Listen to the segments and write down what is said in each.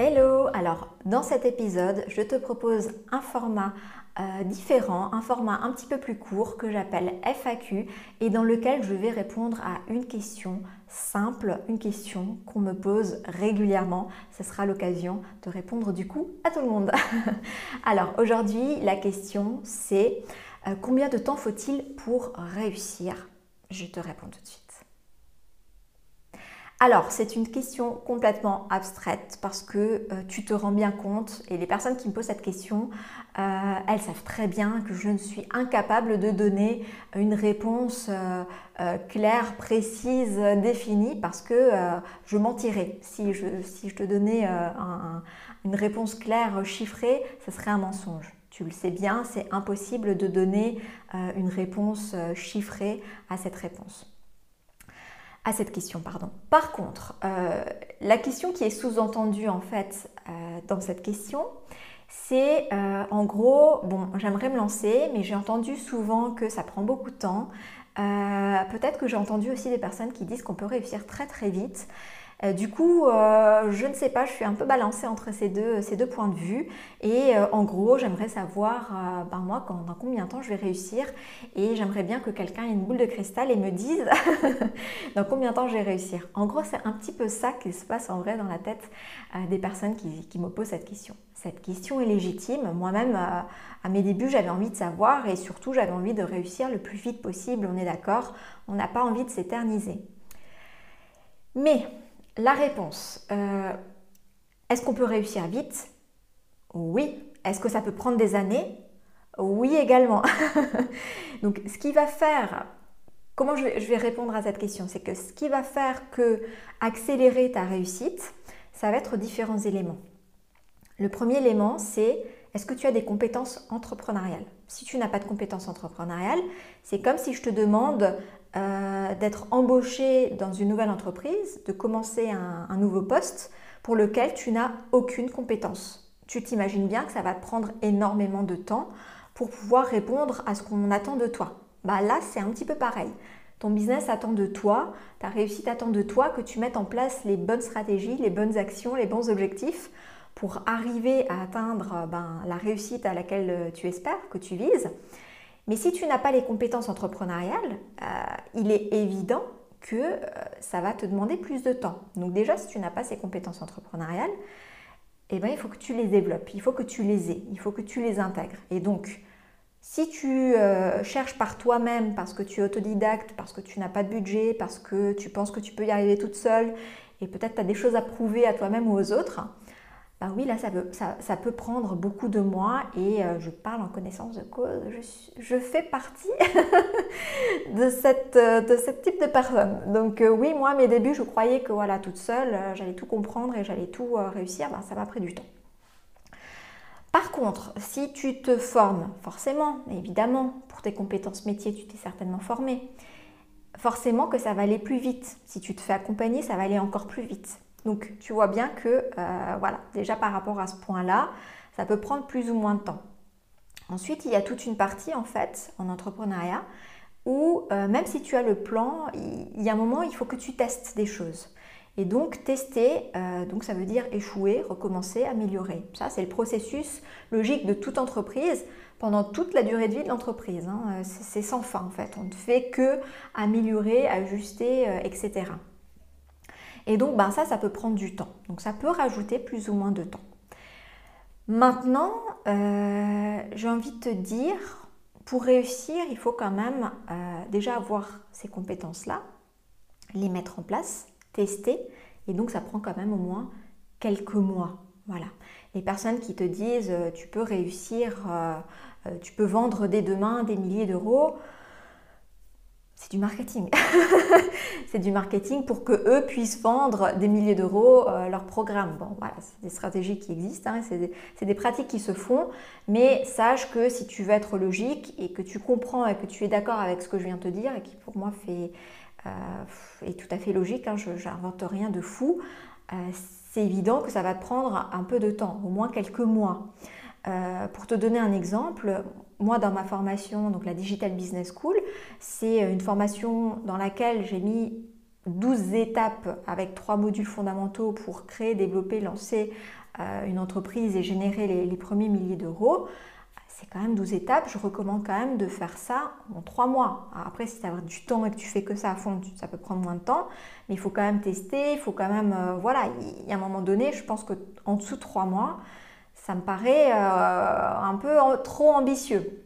Hello Alors, dans cet épisode, je te propose un format euh, différent, un format un petit peu plus court que j'appelle FAQ et dans lequel je vais répondre à une question simple, une question qu'on me pose régulièrement. Ce sera l'occasion de répondre du coup à tout le monde. Alors, aujourd'hui, la question c'est euh, combien de temps faut-il pour réussir? Je te réponds tout de suite. Alors, c'est une question complètement abstraite parce que euh, tu te rends bien compte, et les personnes qui me posent cette question, euh, elles savent très bien que je ne suis incapable de donner une réponse euh, claire, précise, définie, parce que je mentirais. Si je, si je te donnais une réponse claire, chiffrée, ce serait un mensonge. Tu le sais bien, c'est impossible de donner une réponse chiffrée à cette réponse à cette question. Pardon. Par contre, euh, la question qui est sous-entendue en fait euh, dans cette question, c'est euh, en gros, bon, j'aimerais me lancer, mais j'ai entendu souvent que ça prend beaucoup de temps. Peut-être que j'ai entendu aussi des personnes qui disent qu'on peut réussir très très vite. Euh, du coup, euh, je ne sais pas, je suis un peu balancée entre ces deux, points de vue. Et euh, en gros, j'aimerais savoir, ben moi, dans combien de temps je vais réussir. Et j'aimerais bien que quelqu'un ait une boule de cristal et me dise dans combien de temps je vais réussir. En gros, c'est un petit peu ça qui se passe en vrai dans la tête des personnes qui, qui, me posent cette question. Cette question est légitime. Moi-même, à mes débuts, j'avais envie de savoir et surtout, j'avais envie de réussir le plus vite possible. On est d'accord, on n'a pas envie de s'éterniser. Mais la réponse, euh, est-ce qu'on peut réussir vite? Oui. Est-ce que ça peut prendre des années? Oui également. Donc ce qui va faire, comment je vais, répondre à cette question? C'est que ce qui va faire que accélérer ta réussite, ça va être différents éléments. Le premier élément, c'est est-ce que tu as des compétences entrepreneuriales? Si tu n'as pas de compétences entrepreneuriales, c'est comme si je te demande d'être embauché dans une nouvelle entreprise, de commencer un, nouveau poste pour lequel tu n'as aucune compétence. Tu t'imagines bien que ça va te prendre énormément de temps pour pouvoir répondre à ce qu'on attend de toi. Bah là, c'est un petit peu pareil. Ton business attend de toi, ta réussite attend de toi que tu mettes en place les bonnes stratégies, les bonnes actions, les bons objectifs pour arriver à atteindre ben, la réussite à laquelle tu espères, que tu vises. Mais si tu n'as pas les compétences entrepreneuriales, euh, il est évident que euh, ça va te demander plus de temps. Donc déjà, si tu n'as pas ces compétences entrepreneuriales, eh ben, il faut que tu les développes, il faut que tu les aies, il faut que tu les intègres. Et donc, si tu euh, cherches par toi-même parce que tu es autodidacte, parce que tu n'as pas de budget, parce que tu penses que tu peux y arriver toute seule, et peut-être tu as des choses à prouver à toi-même ou aux autres, bah oui, là, ça peut, prendre beaucoup de mois et euh, je parle en connaissance de cause. Je, fais partie de, cette, euh, ce type de personne. Donc euh, oui, moi, mes débuts, je croyais que voilà, toute seule, j'allais tout comprendre et j'allais tout réussir. Bah, ça m'a pris du temps. Par contre, si tu te formes, forcément, évidemment, pour tes compétences métiers, tu t'es certainement formé, forcément que ça va aller plus vite. Si tu te fais accompagner, ça va aller encore plus vite. Donc tu vois bien que, euh, voilà, déjà par rapport à ce point-là, ça peut prendre plus ou moins de temps. Ensuite, il y a toute une partie en fait en entrepreneuriat où euh, même si tu as le plan, il y a un moment, il faut que tu testes des choses. Et donc tester, euh, donc ça veut dire échouer, recommencer, améliorer. Ça, c'est le processus logique de toute entreprise pendant toute la durée de vie de l'entreprise. Hein. C'est sans fin en fait. On ne fait que améliorer, ajuster, etc. Et donc, ben, ça, ça peut prendre du temps. Donc, ça peut rajouter plus ou moins de temps. Maintenant, euh, j'ai envie de te dire, pour réussir, il faut quand même euh, déjà avoir ces compétences-là, les mettre en place, tester. Et donc, ça prend quand même au moins quelques mois. Voilà. Les personnes qui te disent, euh, tu peux réussir, tu peux vendre dès demain des milliers d'euros, c'est du marketing. c'est du marketing pour que eux puissent vendre des milliers d'euros euh, leur programme. Bon, voilà, c'est des stratégies qui existent, hein, c'est des, pratiques qui se font, mais sache que si tu veux être logique et que tu comprends et que tu es d'accord avec ce que je viens de te dire et qui pour moi fait, euh, est tout à fait logique, hein, je n'invente rien de fou, euh, c'est évident que ça va te prendre un peu de temps, au moins quelques mois. Pour te donner un exemple, moi, dans ma formation, donc la Digital Business School, c'est une formation dans laquelle j'ai mis 12 étapes avec trois modules fondamentaux pour créer, développer, lancer euh, une entreprise et générer les, premiers milliers d'euros. C'est quand même 12 étapes. Je recommande quand même de faire ça en 3 mois. après, si tu as du temps et que tu fais que ça à fond, ça peut prendre moins de temps. Mais il faut quand même tester. Il faut quand même. Euh, voilà, il y a un moment donné, je pense qu'en dessous de 3 mois, ça me paraît euh, un peu trop ambitieux.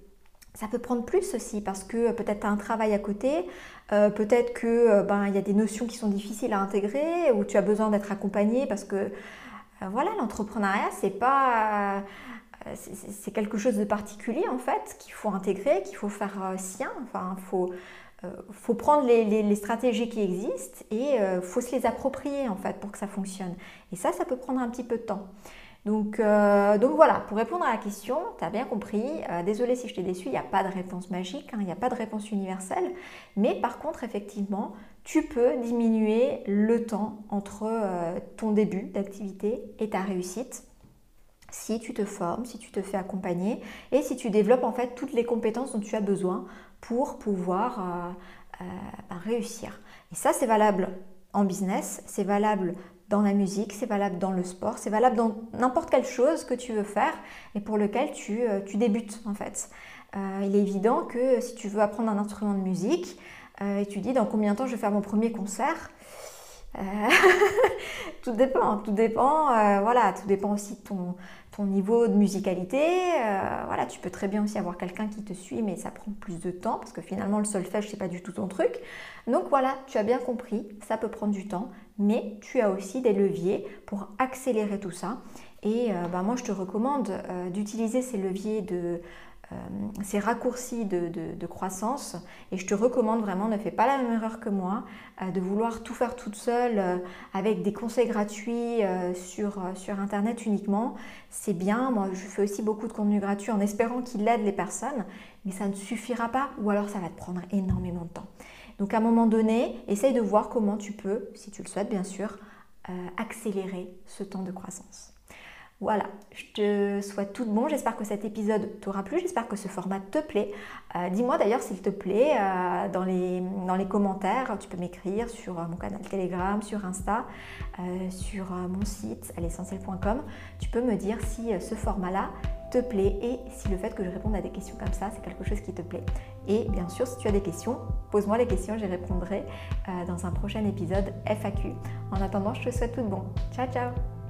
Ça peut prendre plus aussi parce que peut-être tu as un travail à côté, euh, peut-être que euh, ben, y a des notions qui sont difficiles à intégrer ou tu as besoin d'être accompagné parce que voilà, l'entrepreneuriat c'est pas c'est quelque chose de particulier en fait qu'il faut intégrer, qu'il faut faire sien. Enfin, faut faut prendre les, les, stratégies qui existent et il faut se les approprier en fait pour que ça fonctionne. Et ça, ça peut prendre un petit peu de temps. Donc, euh, donc voilà, pour répondre à la question, tu as bien compris, euh, désolé si je t'ai déçu, il n'y a pas de réponse magique, hein, il n'y a pas de réponse universelle, mais par contre, effectivement, tu peux diminuer le temps entre euh, ton début d'activité et ta réussite si tu te formes, si tu te fais accompagner et si tu développes en fait toutes les compétences dont tu as besoin pour pouvoir ben, réussir. Et ça, c'est valable en business, c'est valable dans la musique, c'est valable dans le sport, c'est valable dans n'importe quelle chose que tu veux faire et pour lequel tu, euh, débutes en fait. Euh, il est évident que si tu veux apprendre un instrument de musique euh, et tu dis dans combien de temps je vais faire mon premier concert, tout dépend, tout dépend, voilà, tout dépend aussi de ton, ton niveau de musicalité. voilà, tu peux très bien aussi avoir quelqu'un qui te suit, mais ça prend plus de temps parce que finalement le solfège c'est pas du tout ton truc. Donc voilà, tu as bien compris, ça peut prendre du temps, mais tu as aussi des leviers pour accélérer tout ça. Et euh, bah, moi, je te recommande euh, d'utiliser ces leviers de euh, ces raccourcis de, croissance et je te recommande vraiment, ne fais pas la même erreur que moi, de vouloir tout faire toute seule avec des conseils gratuits sur, sur Internet uniquement. C'est bien, moi je fais aussi beaucoup de contenu gratuit en espérant qu'il aide les personnes, mais ça ne suffira pas ou alors ça va te prendre énormément de temps. Donc à un moment donné, essaye de voir comment tu peux, si tu le souhaites bien sûr, euh, accélérer ce temps de croissance. Voilà, je te souhaite tout de bon. J'espère que cet épisode t'aura plu. J'espère que ce format te plaît. Euh, dis-moi d'ailleurs s'il te plaît euh, dans, les, dans les commentaires. Tu peux m'écrire sur mon canal Telegram, sur Insta, sur mon site l'essentiel.com. Tu peux me dire si ce format-là te plaît et si le fait que je réponde à des questions comme ça, c'est quelque chose qui te plaît. Et bien sûr, si tu as des questions, pose-moi les questions, j'y répondrai euh, dans un prochain épisode FAQ. En attendant, je te souhaite tout de bon. Ciao, ciao